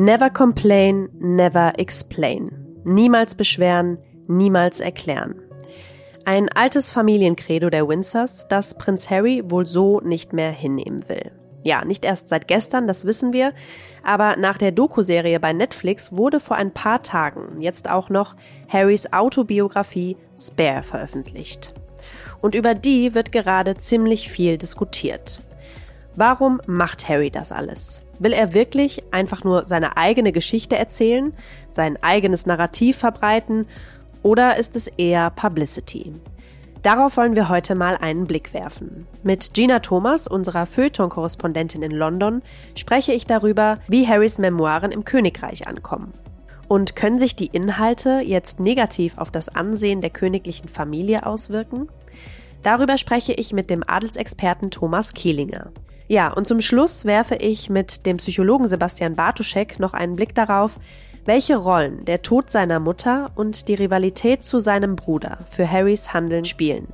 Never complain, never explain. Niemals beschweren, niemals erklären. Ein altes Familiencredo der Windsors, das Prinz Harry wohl so nicht mehr hinnehmen will. Ja, nicht erst seit gestern, das wissen wir, aber nach der Doku-Serie bei Netflix wurde vor ein paar Tagen jetzt auch noch Harrys Autobiografie Spare veröffentlicht. Und über die wird gerade ziemlich viel diskutiert. Warum macht Harry das alles? Will er wirklich einfach nur seine eigene Geschichte erzählen, sein eigenes Narrativ verbreiten oder ist es eher Publicity? Darauf wollen wir heute mal einen Blick werfen. Mit Gina Thomas, unserer Feuilleton-Korrespondentin in London, spreche ich darüber, wie Harrys Memoiren im Königreich ankommen. Und können sich die Inhalte jetzt negativ auf das Ansehen der königlichen Familie auswirken? Darüber spreche ich mit dem Adelsexperten Thomas Kielinger. Ja, und zum Schluss werfe ich mit dem Psychologen Sebastian Bartuschek noch einen Blick darauf, welche Rollen der Tod seiner Mutter und die Rivalität zu seinem Bruder für Harrys Handeln spielen.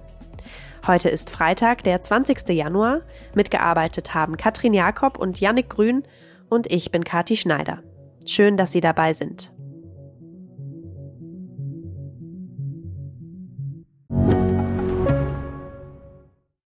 Heute ist Freitag, der 20. Januar. Mitgearbeitet haben Katrin Jakob und Yannick Grün und ich bin Kati Schneider. Schön, dass Sie dabei sind.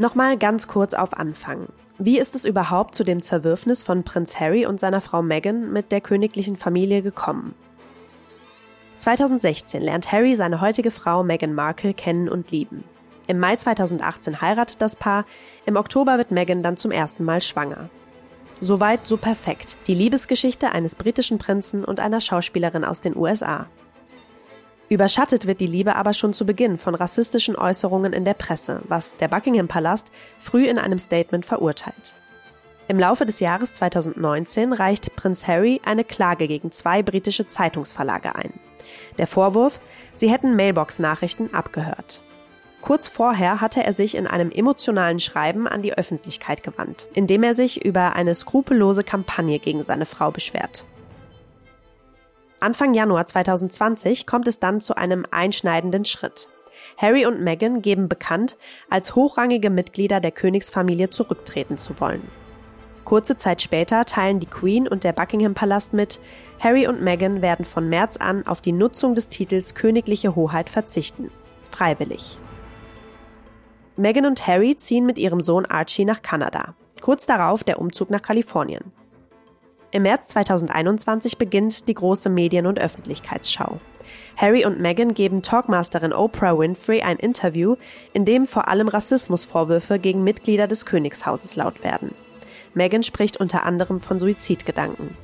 Nochmal ganz kurz auf Anfang. Wie ist es überhaupt zu dem Zerwürfnis von Prinz Harry und seiner Frau Meghan mit der königlichen Familie gekommen? 2016 lernt Harry seine heutige Frau Meghan Markle kennen und lieben. Im Mai 2018 heiratet das Paar, im Oktober wird Meghan dann zum ersten Mal schwanger. Soweit so perfekt. Die Liebesgeschichte eines britischen Prinzen und einer Schauspielerin aus den USA. Überschattet wird die Liebe aber schon zu Beginn von rassistischen Äußerungen in der Presse, was der Buckingham Palast früh in einem Statement verurteilt. Im Laufe des Jahres 2019 reicht Prinz Harry eine Klage gegen zwei britische Zeitungsverlage ein. Der Vorwurf, sie hätten Mailbox-Nachrichten abgehört. Kurz vorher hatte er sich in einem emotionalen Schreiben an die Öffentlichkeit gewandt, in dem er sich über eine skrupellose Kampagne gegen seine Frau beschwert. Anfang Januar 2020 kommt es dann zu einem einschneidenden Schritt. Harry und Meghan geben bekannt, als hochrangige Mitglieder der Königsfamilie zurücktreten zu wollen. Kurze Zeit später teilen die Queen und der Buckingham Palast mit, Harry und Meghan werden von März an auf die Nutzung des Titels Königliche Hoheit verzichten. Freiwillig. Meghan und Harry ziehen mit ihrem Sohn Archie nach Kanada. Kurz darauf der Umzug nach Kalifornien. Im März 2021 beginnt die große Medien- und Öffentlichkeitsschau. Harry und Meghan geben Talkmasterin Oprah Winfrey ein Interview, in dem vor allem Rassismusvorwürfe gegen Mitglieder des Königshauses laut werden. Meghan spricht unter anderem von Suizidgedanken.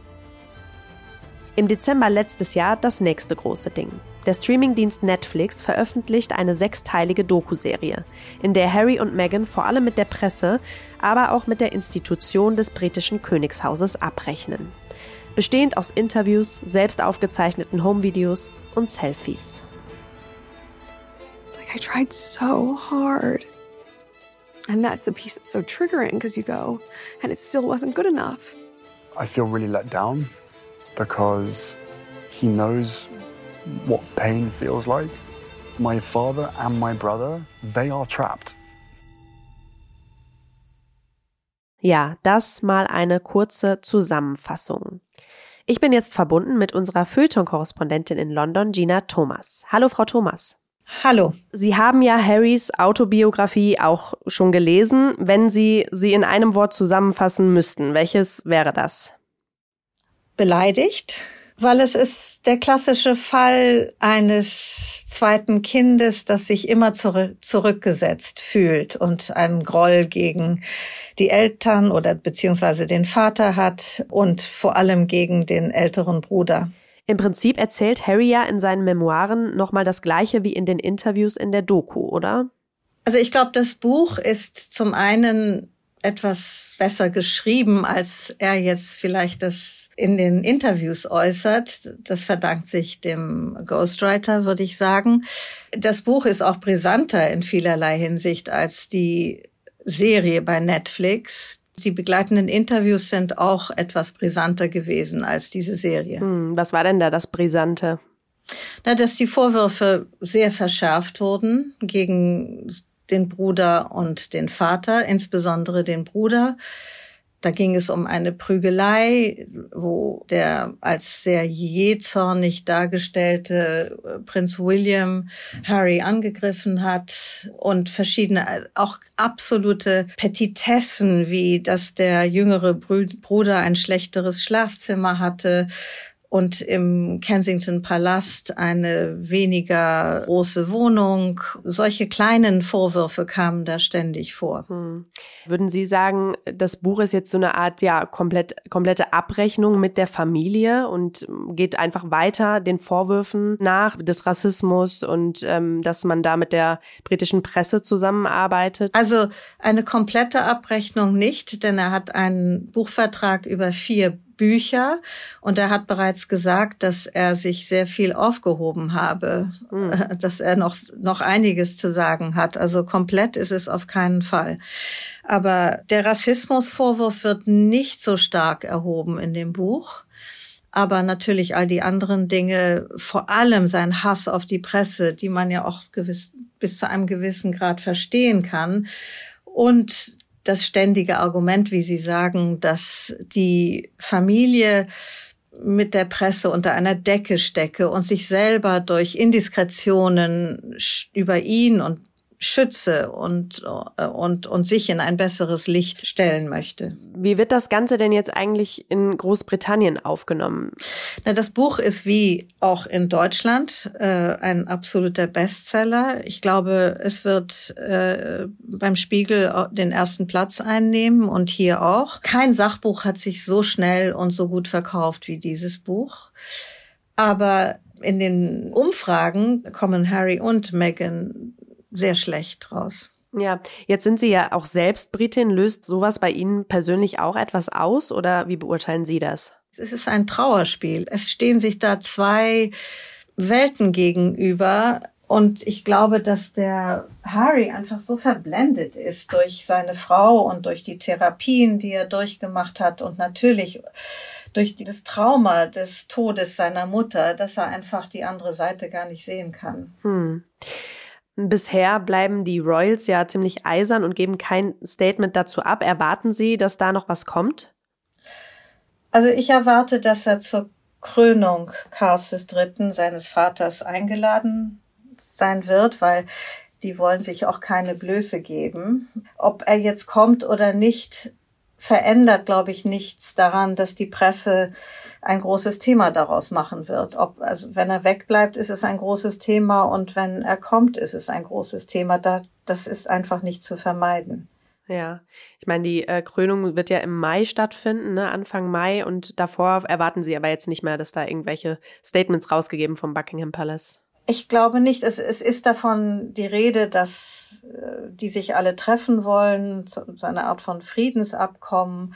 Im Dezember letztes Jahr das nächste große Ding. Der Streamingdienst Netflix veröffentlicht eine sechsteilige Doku-Serie, in der Harry und Meghan vor allem mit der Presse, aber auch mit der Institution des britischen Königshauses abrechnen. Bestehend aus Interviews, selbst aufgezeichneten Homevideos und Selfies. Like I tried so hard. And that's the piece that's so triggering because you go, and it still wasn't good enough. I feel really let down because he knows what pain feels like. My father and my brother, they are trapped. Ja, das mal eine kurze Zusammenfassung. Ich bin jetzt verbunden mit unserer Feuilleton-Korrespondentin in London, Gina Thomas. Hallo, Frau Thomas. Hallo. Sie haben ja Harrys Autobiografie auch schon gelesen. Wenn Sie sie in einem Wort zusammenfassen müssten, welches wäre das? Beleidigt, weil es ist der klassische Fall eines zweiten Kindes, das sich immer zurück, zurückgesetzt fühlt und einen Groll gegen die Eltern oder beziehungsweise den Vater hat und vor allem gegen den älteren Bruder. Im Prinzip erzählt Harry ja in seinen Memoiren nochmal das Gleiche wie in den Interviews in der Doku, oder? Also ich glaube, das Buch ist zum einen etwas besser geschrieben, als er jetzt vielleicht das in den Interviews äußert. Das verdankt sich dem Ghostwriter, würde ich sagen. Das Buch ist auch brisanter in vielerlei Hinsicht als die Serie bei Netflix. Die begleitenden Interviews sind auch etwas brisanter gewesen als diese Serie. Hm, was war denn da das Brisante? Na, dass die Vorwürfe sehr verschärft wurden gegen den Bruder und den Vater, insbesondere den Bruder. Da ging es um eine Prügelei, wo der als sehr jähzornig dargestellte äh, Prinz William Harry angegriffen hat und verschiedene, auch absolute Petitessen, wie dass der jüngere Bruder ein schlechteres Schlafzimmer hatte und im Kensington Palast eine weniger große Wohnung. Solche kleinen Vorwürfe kamen da ständig vor. Hm. Würden Sie sagen, das Buch ist jetzt so eine Art ja komplett komplette Abrechnung mit der Familie und geht einfach weiter den Vorwürfen nach des Rassismus und ähm, dass man da mit der britischen Presse zusammenarbeitet? Also eine komplette Abrechnung nicht, denn er hat einen Buchvertrag über vier Bücher und er hat bereits gesagt, dass er sich sehr viel aufgehoben habe, mhm. dass er noch, noch einiges zu sagen hat. Also komplett ist es auf keinen Fall. Aber der Rassismusvorwurf wird nicht so stark erhoben in dem Buch. Aber natürlich all die anderen Dinge, vor allem sein Hass auf die Presse, die man ja auch gewiss, bis zu einem gewissen Grad verstehen kann. Und das ständige Argument, wie Sie sagen, dass die Familie mit der Presse unter einer Decke stecke und sich selber durch Indiskretionen über ihn und schütze und, und, und sich in ein besseres Licht stellen möchte. Wie wird das Ganze denn jetzt eigentlich in Großbritannien aufgenommen? Na, das Buch ist wie auch in Deutschland äh, ein absoluter Bestseller. Ich glaube, es wird äh, beim Spiegel den ersten Platz einnehmen und hier auch. Kein Sachbuch hat sich so schnell und so gut verkauft wie dieses Buch. Aber in den Umfragen kommen Harry und Meghan sehr schlecht draus. Ja, jetzt sind Sie ja auch selbst Britin. Löst sowas bei Ihnen persönlich auch etwas aus oder wie beurteilen Sie das? Es ist ein Trauerspiel. Es stehen sich da zwei Welten gegenüber. Und ich glaube, dass der Harry einfach so verblendet ist durch seine Frau und durch die Therapien, die er durchgemacht hat und natürlich durch das Trauma des Todes seiner Mutter, dass er einfach die andere Seite gar nicht sehen kann. Hm. Bisher bleiben die Royals ja ziemlich eisern und geben kein Statement dazu ab. Erwarten Sie, dass da noch was kommt? Also ich erwarte, dass er zur Krönung Karls III., seines Vaters, eingeladen sein wird, weil die wollen sich auch keine Blöße geben. Ob er jetzt kommt oder nicht, verändert, glaube ich, nichts daran, dass die Presse ein großes Thema daraus machen wird. Ob, also wenn er wegbleibt, ist es ein großes Thema und wenn er kommt, ist es ein großes Thema. Da, das ist einfach nicht zu vermeiden. Ja, ich meine, die äh, Krönung wird ja im Mai stattfinden, ne? Anfang Mai, und davor erwarten Sie aber jetzt nicht mehr, dass da irgendwelche Statements rausgegeben vom Buckingham Palace. Ich glaube nicht. Es, es ist davon die Rede, dass äh, die sich alle treffen wollen, so, so eine Art von Friedensabkommen.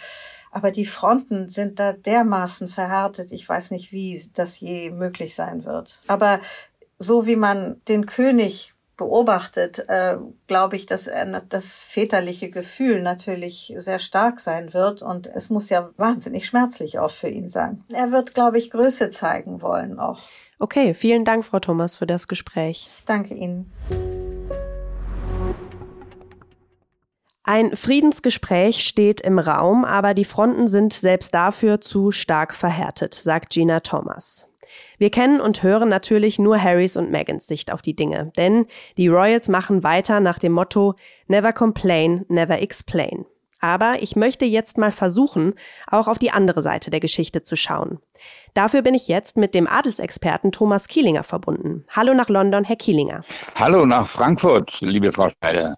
Aber die Fronten sind da dermaßen verhärtet. Ich weiß nicht, wie das je möglich sein wird. Aber so wie man den König beobachtet, äh, glaube ich, dass er, das väterliche Gefühl natürlich sehr stark sein wird und es muss ja wahnsinnig schmerzlich auch für ihn sein. Er wird, glaube ich, Größe zeigen wollen auch. Okay, vielen Dank, Frau Thomas, für das Gespräch. Danke Ihnen. Ein Friedensgespräch steht im Raum, aber die Fronten sind selbst dafür zu stark verhärtet, sagt Gina Thomas. Wir kennen und hören natürlich nur Harrys und Megans Sicht auf die Dinge, denn die Royals machen weiter nach dem Motto Never complain, never explain. Aber ich möchte jetzt mal versuchen, auch auf die andere Seite der Geschichte zu schauen. Dafür bin ich jetzt mit dem Adelsexperten Thomas Kielinger verbunden. Hallo nach London, Herr Kielinger. Hallo nach Frankfurt, liebe Frau Schneider.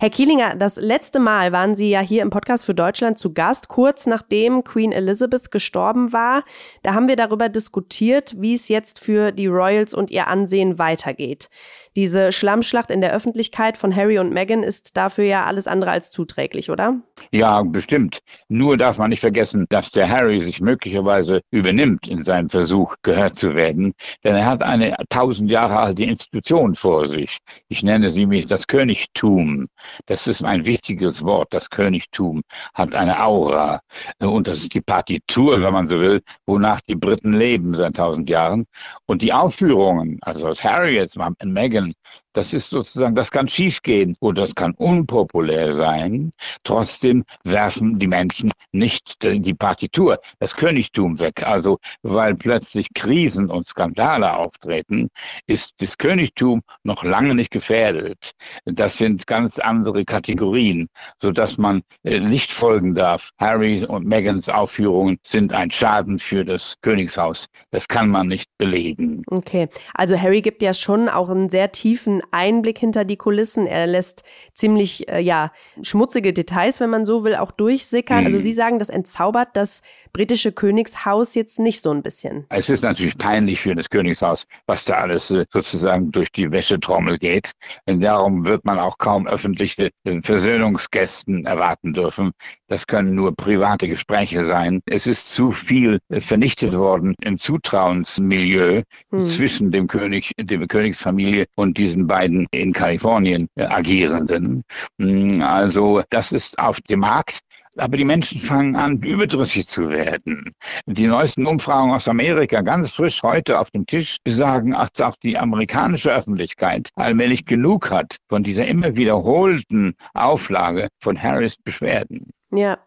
Herr Kielinger, das letzte Mal waren Sie ja hier im Podcast für Deutschland zu Gast, kurz nachdem Queen Elizabeth gestorben war. Da haben wir darüber diskutiert, wie es jetzt für die Royals und ihr Ansehen weitergeht. Diese Schlammschlacht in der Öffentlichkeit von Harry und Meghan ist dafür ja alles andere als zuträglich, oder? Ja, bestimmt. Nur darf man nicht vergessen, dass der Harry sich möglicherweise übernimmt in seinem Versuch, gehört zu werden. Denn er hat eine tausend Jahre alte Institution vor sich. Ich nenne sie mich das Königtum. Das ist ein wichtiges Wort. Das Königtum hat eine Aura. Und das ist die Partitur, wenn man so will, wonach die Briten leben seit tausend Jahren. Und die Aufführungen, also was Harry jetzt macht in Meghan, das ist sozusagen, das kann schiefgehen und das kann unpopulär sein. Trotzdem werfen die Menschen nicht die Partitur, das Königtum weg. Also, weil plötzlich Krisen und Skandale auftreten, ist das Königtum noch lange nicht gefährdet. Das sind ganz andere Kategorien, sodass man äh, nicht folgen darf. Harry und Megans Aufführungen sind ein Schaden für das Königshaus. Das kann man nicht belegen. Okay, also Harry gibt ja schon auch einen sehr tiefen Einblick hinter die Kulissen. Er lässt ziemlich, äh, ja, schmutzige Details, wenn man so will, auch durchsickern. Also mhm. Also Sie sagen, das entzaubert das britische Königshaus jetzt nicht so ein bisschen. Es ist natürlich peinlich für das Königshaus, was da alles äh, sozusagen durch die Wäschetrommel geht. Und darum wird man auch kaum öffentliche äh, Versöhnungsgästen erwarten dürfen. Das können nur private Gespräche sein. Es ist zu viel äh, vernichtet worden im Zutrauensmilieu hm. zwischen dem König, der Königsfamilie und diesen beiden in Kalifornien agierenden. Hm, also das ist auf dem Markt aber die Menschen fangen an, überdrüssig zu werden. Die neuesten Umfragen aus Amerika, ganz frisch heute auf dem Tisch, besagen, dass auch die amerikanische Öffentlichkeit allmählich genug hat von dieser immer wiederholten Auflage von Harris Beschwerden. Ja,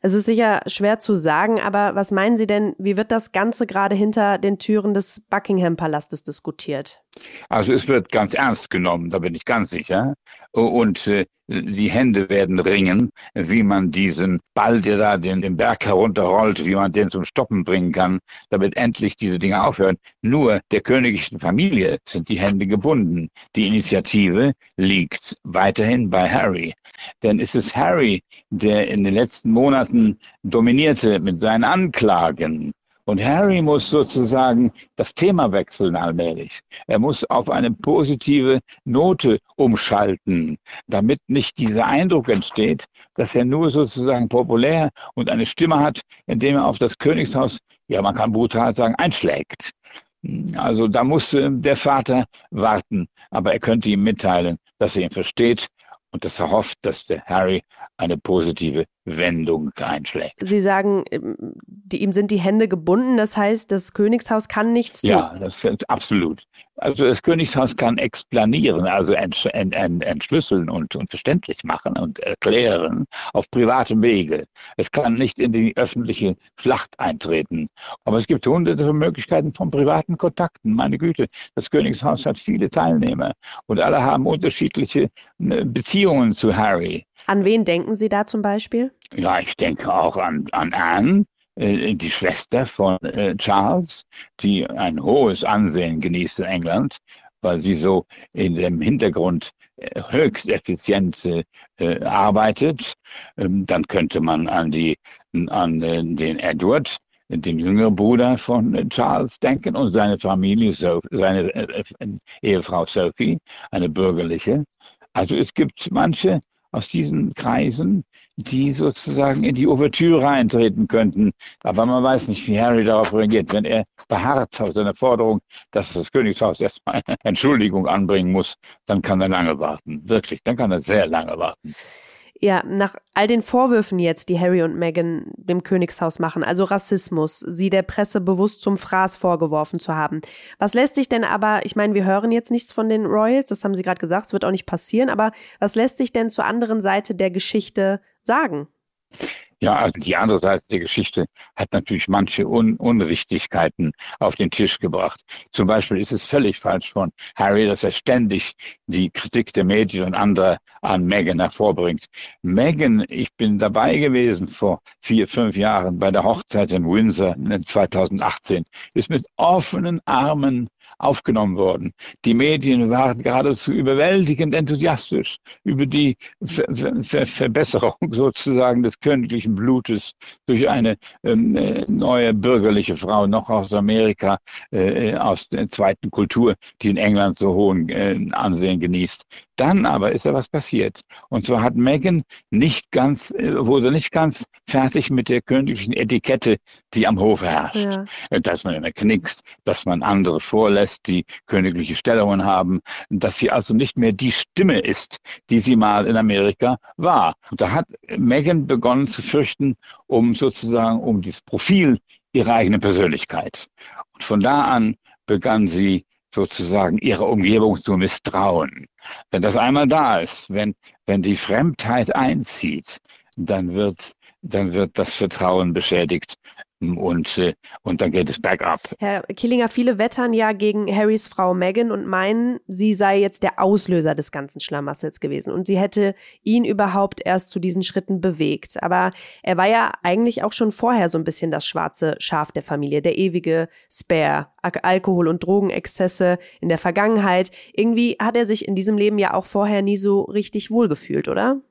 es ist sicher schwer zu sagen, aber was meinen Sie denn, wie wird das Ganze gerade hinter den Türen des Buckingham-Palastes diskutiert? Also es wird ganz ernst genommen, da bin ich ganz sicher. Und äh, die Hände werden ringen, wie man diesen Ball, der da den, den Berg herunterrollt, wie man den zum Stoppen bringen kann, damit endlich diese Dinge aufhören. Nur der königlichen Familie sind die Hände gebunden. Die Initiative liegt weiterhin bei Harry. Denn es ist Harry, der in den letzten Monaten dominierte mit seinen Anklagen und Harry muss sozusagen das Thema wechseln allmählich. Er muss auf eine positive Note umschalten, damit nicht dieser Eindruck entsteht, dass er nur sozusagen populär und eine Stimme hat, indem er auf das Königshaus, ja man kann brutal sagen, einschlägt. Also da musste der Vater warten, aber er könnte ihm mitteilen, dass er ihn versteht und dass er hofft, dass der Harry eine positive Wendung einschlägt. Sie sagen, ähm, die, ihm sind die Hände gebunden, das heißt, das Königshaus kann nichts tun. Ja, das ist absolut. Also das Königshaus kann explanieren, also ent, ent, ent, entschlüsseln und, und verständlich machen und erklären auf privatem Wege. Es kann nicht in die öffentliche Schlacht eintreten. Aber es gibt hunderte von Möglichkeiten von privaten Kontakten. Meine Güte, das Königshaus hat viele Teilnehmer und alle haben unterschiedliche äh, Beziehungen zu Harry. An wen denken Sie da zum Beispiel? Ja, ich denke auch an, an Anne, äh, die Schwester von äh, Charles, die ein hohes Ansehen genießt in England, weil sie so in dem Hintergrund äh, höchst effizient arbeitet. Ähm, dann könnte man an, die, an den Edward, den jüngeren Bruder von Charles denken und seine Familie, seine Ehefrau Sophie, eine bürgerliche. Also es gibt manche aus diesen Kreisen, die sozusagen in die Ouvertüre eintreten könnten. Aber man weiß nicht, wie Harry darauf reagiert. Wenn er beharrt auf seine Forderung, dass das Königshaus erstmal eine Entschuldigung anbringen muss, dann kann er lange warten. Wirklich, dann kann er sehr lange warten. Ja, nach all den Vorwürfen jetzt, die Harry und Meghan dem Königshaus machen, also Rassismus, sie der Presse bewusst zum Fraß vorgeworfen zu haben. Was lässt sich denn aber, ich meine, wir hören jetzt nichts von den Royals, das haben Sie gerade gesagt, es wird auch nicht passieren, aber was lässt sich denn zur anderen Seite der Geschichte sagen? Ja, also die andere Seite der Geschichte hat natürlich manche Un Unrichtigkeiten auf den Tisch gebracht. Zum Beispiel ist es völlig falsch von Harry, dass er ständig die Kritik der Medien und anderer an Meghan hervorbringt. Meghan, ich bin dabei gewesen vor vier, fünf Jahren bei der Hochzeit in Windsor 2018, ist mit offenen Armen aufgenommen worden. Die Medien waren geradezu überwältigend enthusiastisch über die Ver Ver Verbesserung sozusagen des königlichen Blutes durch eine ähm, äh, neue bürgerliche Frau, noch aus Amerika, äh, aus der zweiten Kultur, die in England so hohen äh, Ansehen genießt. Dann aber ist ja was passiert. Und zwar hat Meghan nicht ganz, äh, wurde nicht ganz fertig mit der königlichen Etikette, die am Hof herrscht. Ja. Äh, dass man immer knickst, dass man andere vorlässt, die königliche Stellungen haben, dass sie also nicht mehr die Stimme ist, die sie mal in Amerika war. Und da hat Meghan begonnen zu fürchten, um sozusagen um das Profil ihrer eigenen Persönlichkeit. Und von da an begann sie sozusagen ihrer Umgebung zu misstrauen. Wenn das einmal da ist, wenn, wenn die Fremdheit einzieht, dann wird, dann wird das Vertrauen beschädigt und, äh, und dann geht es bergab. Herr Killinger, viele wettern ja gegen Harrys Frau Meghan und meinen, sie sei jetzt der Auslöser des ganzen Schlamassels gewesen und sie hätte ihn überhaupt erst zu diesen Schritten bewegt. Aber er war ja eigentlich auch schon vorher so ein bisschen das schwarze Schaf der Familie, der ewige Spare, Alkohol- und Drogenexzesse in der Vergangenheit. Irgendwie hat er sich in diesem Leben ja auch vorher nie so richtig wohlgefühlt, oder?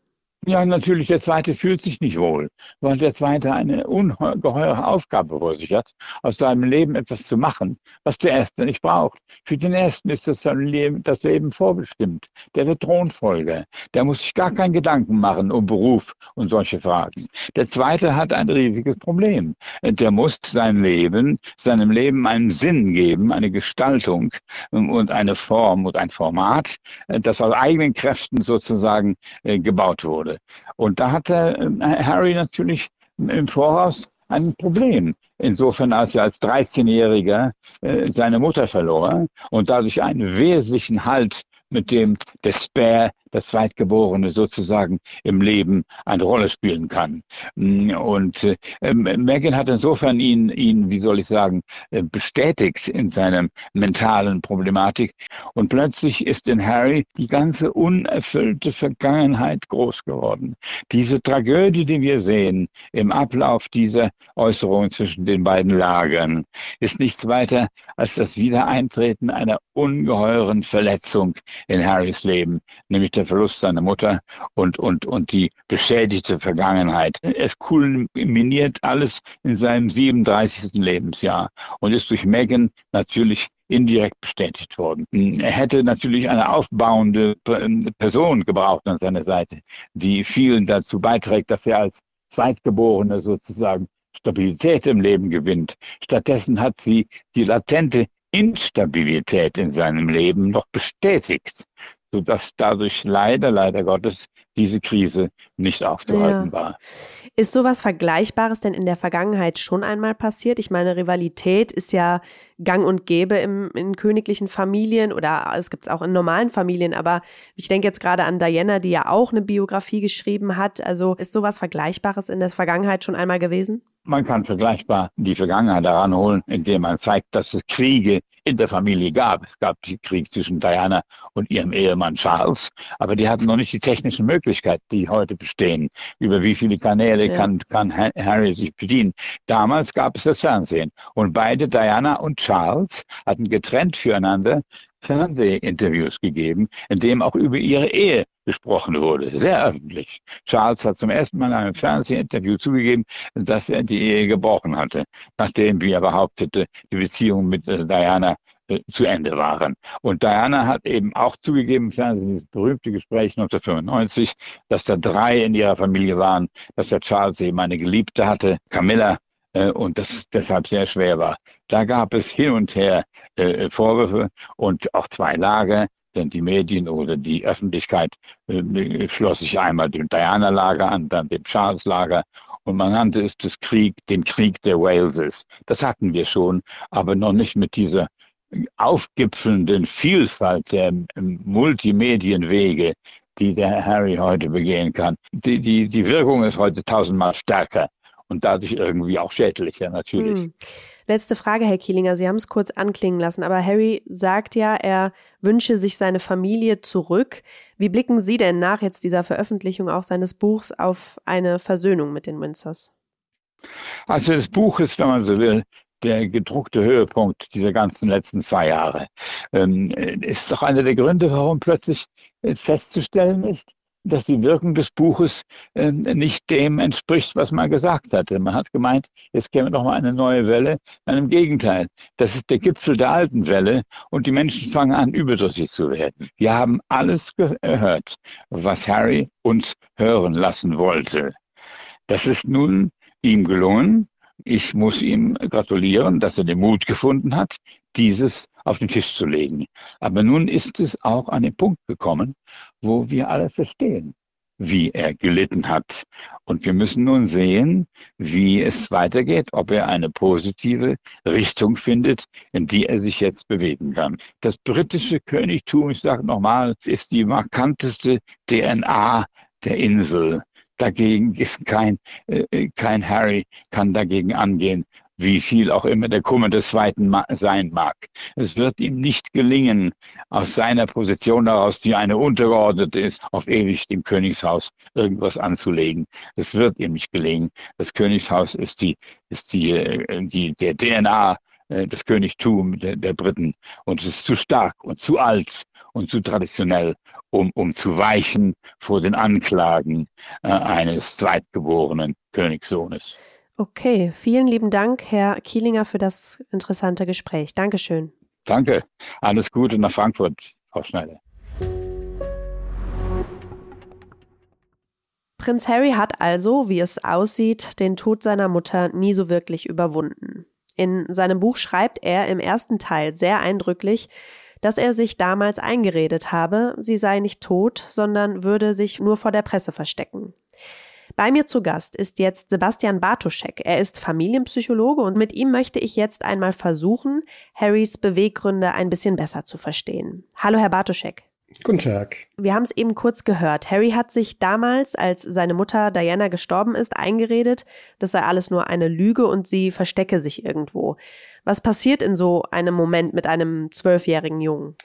Ja, natürlich, der Zweite fühlt sich nicht wohl, weil der Zweite eine ungeheure Aufgabe vor sich hat, aus seinem Leben etwas zu machen, was der Erste nicht braucht. Für den Ersten ist das, Leben, das Leben vorbestimmt. Der wird Thronfolger. Der muss sich gar keinen Gedanken machen um Beruf und solche Fragen. Der Zweite hat ein riesiges Problem. Der muss sein Leben, seinem Leben einen Sinn geben, eine Gestaltung und eine Form und ein Format, das aus eigenen Kräften sozusagen äh, gebaut wurde. Und da hatte äh, Harry natürlich im Voraus ein Problem. Insofern, als er als 13-Jähriger äh, seine Mutter verlor und dadurch einen wesentlichen Halt mit dem Despair das Zweitgeborene sozusagen im Leben eine Rolle spielen kann. Mm, und äh, Megan hat insofern ihn, ihn, wie soll ich sagen, äh, bestätigt in seiner mentalen Problematik. Und plötzlich ist in Harry die ganze unerfüllte Vergangenheit groß geworden. Diese Tragödie, die wir sehen im Ablauf dieser Äußerungen zwischen den beiden Lagern, ist nichts weiter als das Wiedereintreten einer ungeheuren Verletzung in Harrys Leben, nämlich der Verlust seiner Mutter und, und, und die beschädigte Vergangenheit. Es kulminiert alles in seinem 37. Lebensjahr und ist durch Megan natürlich indirekt bestätigt worden. Er hätte natürlich eine aufbauende Person gebraucht an seiner Seite, die vielen dazu beiträgt, dass er als Zweitgeborener sozusagen Stabilität im Leben gewinnt. Stattdessen hat sie die latente Instabilität in seinem Leben noch bestätigt sodass dadurch leider, leider Gottes diese Krise nicht aufzuhalten ja. war. Ist sowas Vergleichbares denn in der Vergangenheit schon einmal passiert? Ich meine, Rivalität ist ja gang und gäbe im, in königlichen Familien oder es gibt es auch in normalen Familien, aber ich denke jetzt gerade an Diana, die ja auch eine Biografie geschrieben hat. Also ist sowas Vergleichbares in der Vergangenheit schon einmal gewesen? Man kann vergleichbar die Vergangenheit daran holen, indem man zeigt, dass es Kriege in der Familie gab. Es gab den Krieg zwischen Diana und ihrem Ehemann Charles, aber die hatten noch nicht die technischen Möglichkeiten, die heute bestehen. Über wie viele Kanäle ja. kann, kann Harry sich bedienen? Damals gab es das Fernsehen und beide, Diana und Charles, hatten getrennt füreinander Fernsehinterviews gegeben, in dem auch über ihre Ehe gesprochen wurde, sehr öffentlich. Charles hat zum ersten Mal in einem Fernsehinterview zugegeben, dass er die Ehe gebrochen hatte, nachdem, wie er behauptete, die Beziehung mit äh, Diana äh, zu Ende waren. Und Diana hat eben auch zugegeben im Fernsehen, dieses berühmte Gespräch 1995, dass da drei in ihrer Familie waren, dass der Charles eben eine Geliebte hatte, Camilla, äh, und das deshalb sehr schwer war. Da gab es hin und her äh, Vorwürfe und auch zwei Lager, denn die Medien oder die Öffentlichkeit äh, schloss sich einmal dem Diana-Lager an, dann dem Charles-Lager und man nannte es das Krieg, den Krieg der Waleses. Das hatten wir schon, aber noch nicht mit dieser aufgipfelnden Vielfalt der Multimedienwege, die der Harry heute begehen kann. Die, die, die Wirkung ist heute tausendmal stärker und dadurch irgendwie auch schädlicher natürlich. Hm. Letzte Frage, Herr Kielinger. Sie haben es kurz anklingen lassen, aber Harry sagt ja, er wünsche sich seine Familie zurück. Wie blicken Sie denn nach jetzt dieser Veröffentlichung auch seines Buchs auf eine Versöhnung mit den Windsors? Also das Buch ist, wenn man so will, der gedruckte Höhepunkt dieser ganzen letzten zwei Jahre. Ähm, ist doch einer der Gründe, warum plötzlich äh, festzustellen ist, dass die Wirkung des Buches äh, nicht dem entspricht, was man gesagt hatte. Man hat gemeint, jetzt käme noch mal eine neue Welle. Nein, im Gegenteil. Das ist der Gipfel der alten Welle und die Menschen fangen an, überdrüssig zu werden. Wir haben alles gehört, was Harry uns hören lassen wollte. Das ist nun ihm gelungen. Ich muss ihm gratulieren, dass er den Mut gefunden hat, dieses auf den Tisch zu legen. Aber nun ist es auch an den Punkt gekommen, wo wir alle verstehen, wie er gelitten hat. Und wir müssen nun sehen, wie es weitergeht, ob er eine positive Richtung findet, in die er sich jetzt bewegen kann. Das britische Königtum, ich sage nochmal, ist die markanteste DNA der Insel. Dagegen ist kein, äh, kein Harry kann dagegen angehen, wie viel auch immer der Kummer des Zweiten sein mag. Es wird ihm nicht gelingen, aus seiner Position heraus, die eine untergeordnete ist, auf ewig dem Königshaus irgendwas anzulegen. Es wird ihm nicht gelingen. Das Königshaus ist die, ist die, äh, die der DNA äh, des Königtums der, der Briten und es ist zu stark und zu alt und zu traditionell, um, um zu weichen vor den Anklagen äh, eines zweitgeborenen Königssohnes. Okay, vielen lieben Dank, Herr Kielinger, für das interessante Gespräch. Dankeschön. Danke. Alles Gute nach Frankfurt, Frau Schneider. Prinz Harry hat also, wie es aussieht, den Tod seiner Mutter nie so wirklich überwunden. In seinem Buch schreibt er im ersten Teil sehr eindrücklich, dass er sich damals eingeredet habe, sie sei nicht tot, sondern würde sich nur vor der Presse verstecken. Bei mir zu Gast ist jetzt Sebastian Bartoschek. Er ist Familienpsychologe und mit ihm möchte ich jetzt einmal versuchen, Harrys Beweggründe ein bisschen besser zu verstehen. Hallo, Herr Bartoschek. Guten Tag. Wir haben es eben kurz gehört. Harry hat sich damals, als seine Mutter Diana gestorben ist, eingeredet, das sei alles nur eine Lüge und sie verstecke sich irgendwo. Was passiert in so einem Moment mit einem zwölfjährigen Jungen?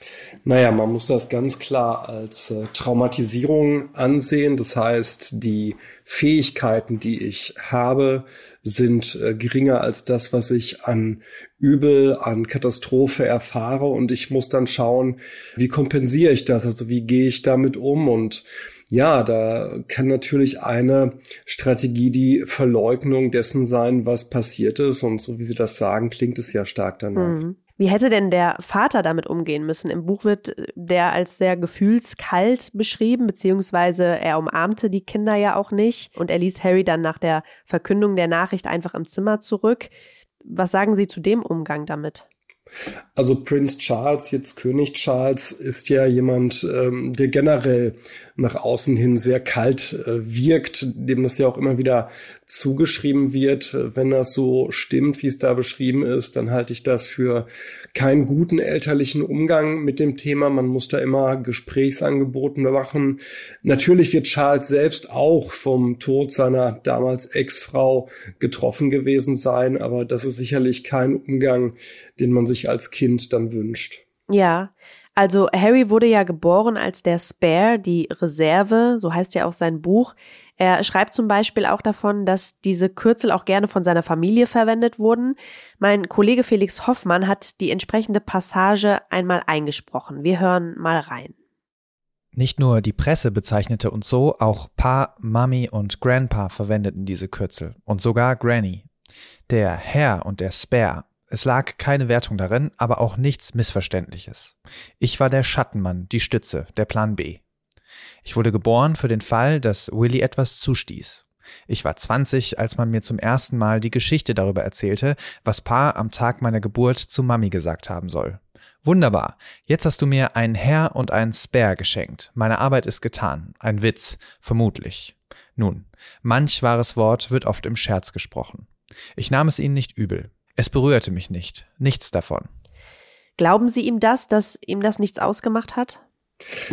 Naja, man muss das ganz klar als äh, Traumatisierung ansehen. Das heißt, die Fähigkeiten, die ich habe, sind äh, geringer als das, was ich an Übel, an Katastrophe erfahre. Und ich muss dann schauen, wie kompensiere ich das? Also wie gehe ich damit um? Und ja, da kann natürlich eine Strategie die Verleugnung dessen sein, was passiert ist. Und so wie Sie das sagen, klingt es ja stark danach. Mhm. Wie hätte denn der Vater damit umgehen müssen? Im Buch wird der als sehr gefühlskalt beschrieben, beziehungsweise er umarmte die Kinder ja auch nicht und er ließ Harry dann nach der Verkündung der Nachricht einfach im Zimmer zurück. Was sagen Sie zu dem Umgang damit? Also Prince Charles, jetzt König Charles, ist ja jemand, ähm, der generell nach außen hin sehr kalt äh, wirkt, dem das ja auch immer wieder zugeschrieben wird. Wenn das so stimmt, wie es da beschrieben ist, dann halte ich das für keinen guten elterlichen Umgang mit dem Thema. Man muss da immer Gesprächsangebote machen. Natürlich wird Charles selbst auch vom Tod seiner damals Ex-Frau getroffen gewesen sein, aber das ist sicherlich kein Umgang, den man sich als Kind dann wünscht. Ja, also Harry wurde ja geboren als der Spare, die Reserve, so heißt ja auch sein Buch. Er schreibt zum Beispiel auch davon, dass diese Kürzel auch gerne von seiner Familie verwendet wurden. Mein Kollege Felix Hoffmann hat die entsprechende Passage einmal eingesprochen. Wir hören mal rein. Nicht nur die Presse bezeichnete uns so, auch Pa, Mami und Grandpa verwendeten diese Kürzel und sogar Granny. Der Herr und der Spare es lag keine Wertung darin, aber auch nichts Missverständliches. Ich war der Schattenmann, die Stütze, der Plan B. Ich wurde geboren für den Fall, dass Willy etwas zustieß. Ich war 20, als man mir zum ersten Mal die Geschichte darüber erzählte, was Pa am Tag meiner Geburt zu Mami gesagt haben soll. Wunderbar. Jetzt hast du mir ein Herr und ein Spare geschenkt. Meine Arbeit ist getan. Ein Witz, vermutlich. Nun, manch wahres Wort wird oft im Scherz gesprochen. Ich nahm es ihnen nicht übel. Es berührte mich nicht, nichts davon. Glauben Sie ihm das, dass ihm das nichts ausgemacht hat?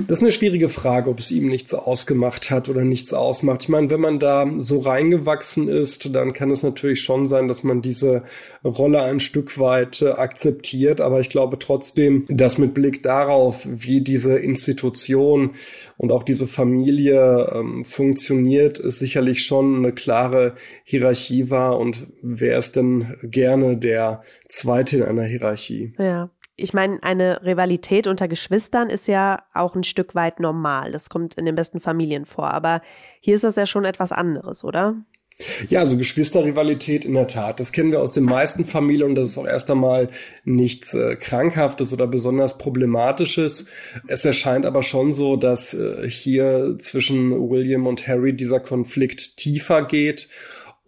Das ist eine schwierige Frage, ob es ihm nichts ausgemacht hat oder nichts ausmacht. Ich meine, wenn man da so reingewachsen ist, dann kann es natürlich schon sein, dass man diese Rolle ein Stück weit äh, akzeptiert. Aber ich glaube trotzdem, dass mit Blick darauf, wie diese Institution und auch diese Familie ähm, funktioniert, es sicherlich schon eine klare Hierarchie war. Und wer ist denn gerne der Zweite in einer Hierarchie? Ja ich meine, eine Rivalität unter Geschwistern ist ja auch ein Stück weit normal. Das kommt in den besten Familien vor. Aber hier ist das ja schon etwas anderes, oder? Ja, also Geschwisterrivalität in der Tat. Das kennen wir aus den meisten Familien und das ist auch erst einmal nichts äh, Krankhaftes oder besonders Problematisches. Es erscheint aber schon so, dass äh, hier zwischen William und Harry dieser Konflikt tiefer geht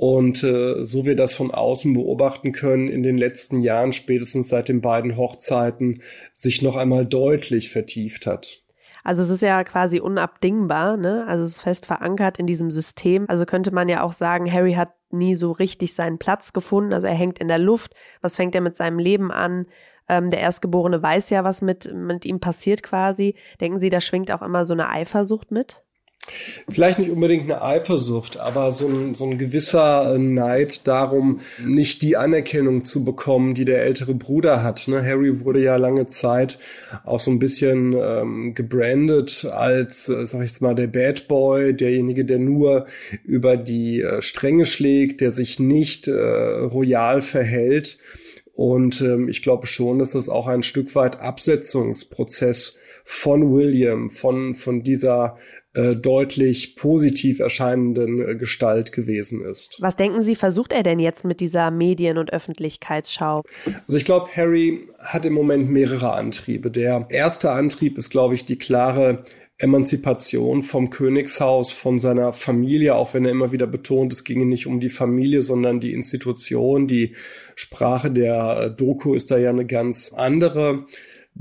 und äh, so wir das von außen beobachten können, in den letzten Jahren, spätestens seit den beiden Hochzeiten, sich noch einmal deutlich vertieft hat. Also es ist ja quasi unabdingbar, ne? Also es ist fest verankert in diesem System. Also könnte man ja auch sagen, Harry hat nie so richtig seinen Platz gefunden. Also er hängt in der Luft. Was fängt er mit seinem Leben an? Ähm, der Erstgeborene weiß ja, was mit, mit ihm passiert quasi. Denken Sie, da schwingt auch immer so eine Eifersucht mit? Vielleicht nicht unbedingt eine Eifersucht, aber so ein, so ein gewisser Neid darum, nicht die Anerkennung zu bekommen, die der ältere Bruder hat. Ne? Harry wurde ja lange Zeit auch so ein bisschen ähm, gebrandet als, äh, sag ich jetzt mal, der Bad Boy, derjenige, der nur über die äh, Stränge schlägt, der sich nicht äh, royal verhält. Und ähm, ich glaube schon, dass das auch ein Stück weit Absetzungsprozess von William, von, von dieser äh, deutlich positiv erscheinenden äh, Gestalt gewesen ist. Was denken Sie, versucht er denn jetzt mit dieser Medien- und Öffentlichkeitsschau? Also ich glaube, Harry hat im Moment mehrere Antriebe. Der erste Antrieb ist, glaube ich, die klare Emanzipation vom Königshaus, von seiner Familie, auch wenn er immer wieder betont, es ginge nicht um die Familie, sondern die Institution. Die Sprache der äh, Doku ist da ja eine ganz andere.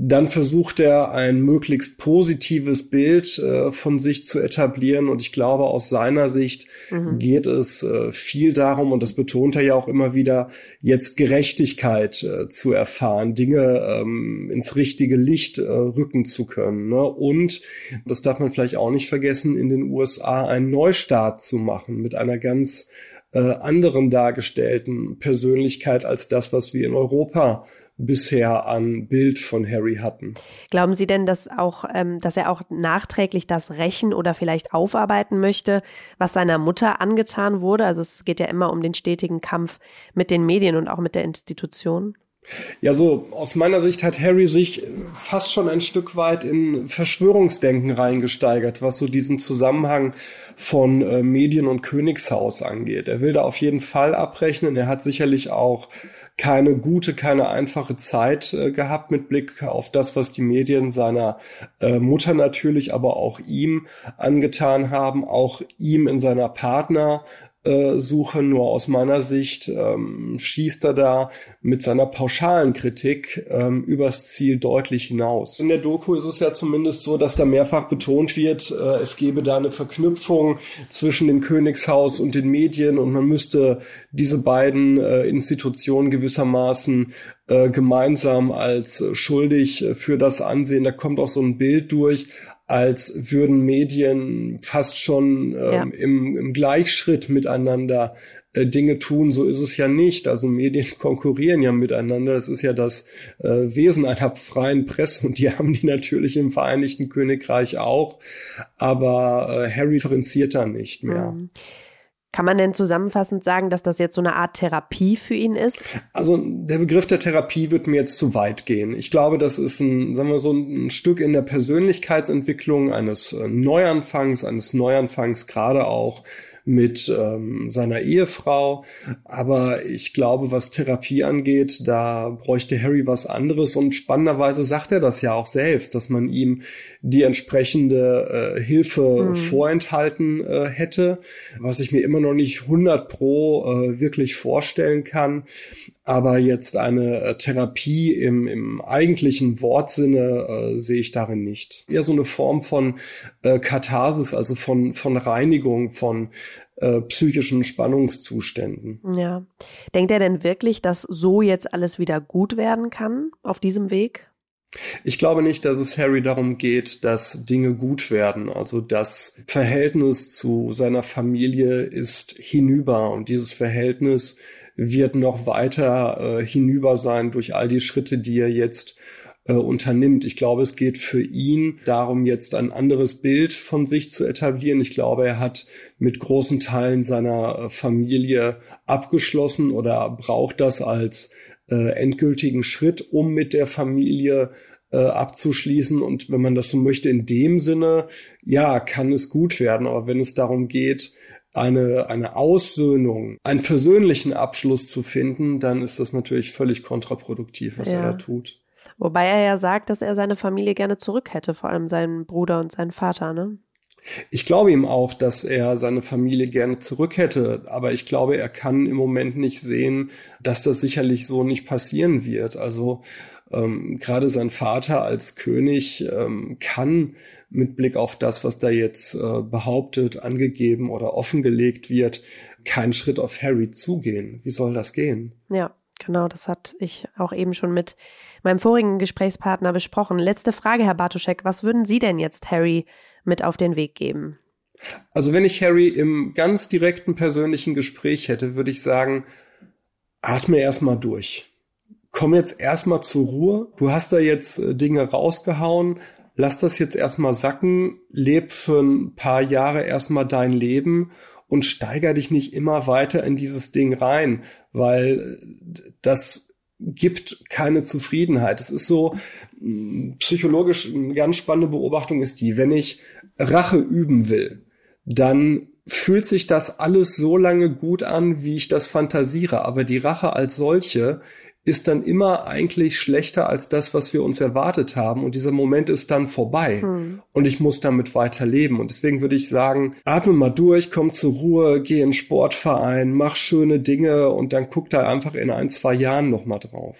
Dann versucht er ein möglichst positives Bild äh, von sich zu etablieren. Und ich glaube, aus seiner Sicht mhm. geht es äh, viel darum, und das betont er ja auch immer wieder, jetzt Gerechtigkeit äh, zu erfahren, Dinge ähm, ins richtige Licht äh, rücken zu können. Ne? Und, das darf man vielleicht auch nicht vergessen, in den USA einen Neustart zu machen mit einer ganz äh, anderen dargestellten Persönlichkeit als das, was wir in Europa bisher an Bild von Harry hatten. Glauben Sie denn, dass auch, ähm, dass er auch nachträglich das rächen oder vielleicht aufarbeiten möchte, was seiner Mutter angetan wurde? Also es geht ja immer um den stetigen Kampf mit den Medien und auch mit der Institution. Ja, so aus meiner Sicht hat Harry sich fast schon ein Stück weit in Verschwörungsdenken reingesteigert, was so diesen Zusammenhang von äh, Medien und Königshaus angeht. Er will da auf jeden Fall abrechnen. Er hat sicherlich auch keine gute, keine einfache Zeit äh, gehabt mit Blick auf das, was die Medien seiner äh, Mutter natürlich, aber auch ihm angetan haben, auch ihm in seiner Partner äh, Suche. Nur aus meiner Sicht ähm, schießt er da mit seiner pauschalen Kritik ähm, übers Ziel deutlich hinaus. In der Doku ist es ja zumindest so, dass da mehrfach betont wird, äh, es gebe da eine Verknüpfung zwischen dem Königshaus und den Medien und man müsste diese beiden äh, Institutionen gewissermaßen äh, gemeinsam als schuldig für das ansehen. Da kommt auch so ein Bild durch, als würden Medien fast schon ähm, ja. im, im Gleichschritt miteinander äh, Dinge tun. So ist es ja nicht. Also Medien konkurrieren ja miteinander. Das ist ja das äh, Wesen einer freien Presse und die haben die natürlich im Vereinigten Königreich auch. Aber äh, Harry differenziert da nicht mehr. Mhm. Kann man denn zusammenfassend sagen, dass das jetzt so eine Art Therapie für ihn ist? Also der Begriff der Therapie wird mir jetzt zu weit gehen. Ich glaube, das ist ein, sagen wir so, ein Stück in der Persönlichkeitsentwicklung eines äh, Neuanfangs, eines Neuanfangs gerade auch mit ähm, seiner Ehefrau. Aber ich glaube, was Therapie angeht, da bräuchte Harry was anderes. Und spannenderweise sagt er das ja auch selbst, dass man ihm die entsprechende äh, Hilfe mhm. vorenthalten äh, hätte, was ich mir immer noch nicht 100 pro äh, wirklich vorstellen kann. Aber jetzt eine äh, Therapie im, im eigentlichen Wortsinne äh, sehe ich darin nicht. Eher so eine Form von äh, Katharsis, also von, von Reinigung, von äh, psychischen Spannungszuständen. Ja. Denkt er denn wirklich, dass so jetzt alles wieder gut werden kann auf diesem Weg? Ich glaube nicht, dass es Harry darum geht, dass Dinge gut werden. Also das Verhältnis zu seiner Familie ist hinüber und dieses Verhältnis wird noch weiter äh, hinüber sein durch all die Schritte, die er jetzt äh, unternimmt. Ich glaube, es geht für ihn darum, jetzt ein anderes Bild von sich zu etablieren. Ich glaube, er hat mit großen Teilen seiner äh, Familie abgeschlossen oder braucht das als äh, endgültigen Schritt, um mit der Familie äh, abzuschließen. Und wenn man das so möchte, in dem Sinne, ja, kann es gut werden. Aber wenn es darum geht, eine, eine Aussöhnung, einen persönlichen Abschluss zu finden, dann ist das natürlich völlig kontraproduktiv, was ja. er da tut. Wobei er ja sagt, dass er seine Familie gerne zurück hätte, vor allem seinen Bruder und seinen Vater, ne? Ich glaube ihm auch, dass er seine Familie gerne zurück hätte, aber ich glaube, er kann im Moment nicht sehen, dass das sicherlich so nicht passieren wird. Also ähm, gerade sein Vater als König ähm, kann mit Blick auf das, was da jetzt äh, behauptet, angegeben oder offengelegt wird, keinen Schritt auf Harry zugehen. Wie soll das gehen? Ja, genau, das hatte ich auch eben schon mit meinem vorigen Gesprächspartner besprochen. Letzte Frage, Herr Bartoschek, was würden Sie denn jetzt Harry mit auf den Weg geben? Also wenn ich Harry im ganz direkten persönlichen Gespräch hätte, würde ich sagen, atme erstmal durch. Komm jetzt erstmal zur Ruhe. Du hast da jetzt äh, Dinge rausgehauen. Lass das jetzt erstmal sacken. Leb für ein paar Jahre erstmal dein Leben und steiger dich nicht immer weiter in dieses Ding rein, weil äh, das gibt keine Zufriedenheit. Es ist so, psychologisch eine ganz spannende Beobachtung ist die, wenn ich Rache üben will, dann fühlt sich das alles so lange gut an, wie ich das fantasiere. Aber die Rache als solche ist dann immer eigentlich schlechter als das, was wir uns erwartet haben. Und dieser Moment ist dann vorbei. Hm. Und ich muss damit weiterleben. Und deswegen würde ich sagen, atme mal durch, komm zur Ruhe, geh in den Sportverein, mach schöne Dinge und dann guck da einfach in ein, zwei Jahren nochmal drauf.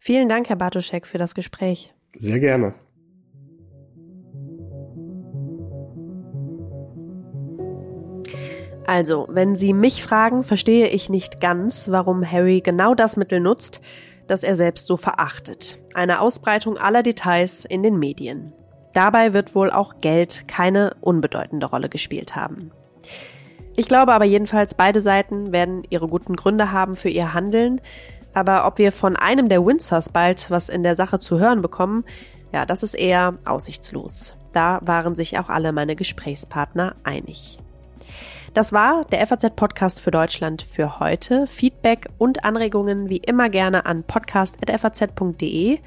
Vielen Dank, Herr Bartoschek, für das Gespräch. Sehr gerne. Also, wenn Sie mich fragen, verstehe ich nicht ganz, warum Harry genau das Mittel nutzt, das er selbst so verachtet. Eine Ausbreitung aller Details in den Medien. Dabei wird wohl auch Geld keine unbedeutende Rolle gespielt haben. Ich glaube aber jedenfalls, beide Seiten werden ihre guten Gründe haben für ihr Handeln. Aber ob wir von einem der Windsors bald was in der Sache zu hören bekommen, ja, das ist eher aussichtslos. Da waren sich auch alle meine Gesprächspartner einig. Das war der FAZ-Podcast für Deutschland für heute. Feedback und Anregungen wie immer gerne an podcast.faz.de.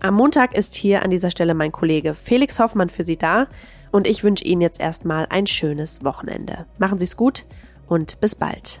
Am Montag ist hier an dieser Stelle mein Kollege Felix Hoffmann für Sie da und ich wünsche Ihnen jetzt erstmal ein schönes Wochenende. Machen Sie es gut und bis bald.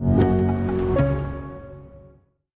you